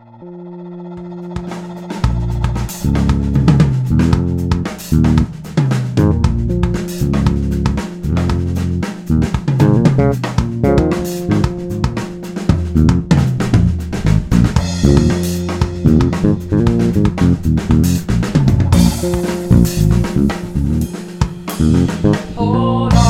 Hold on.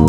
Oh,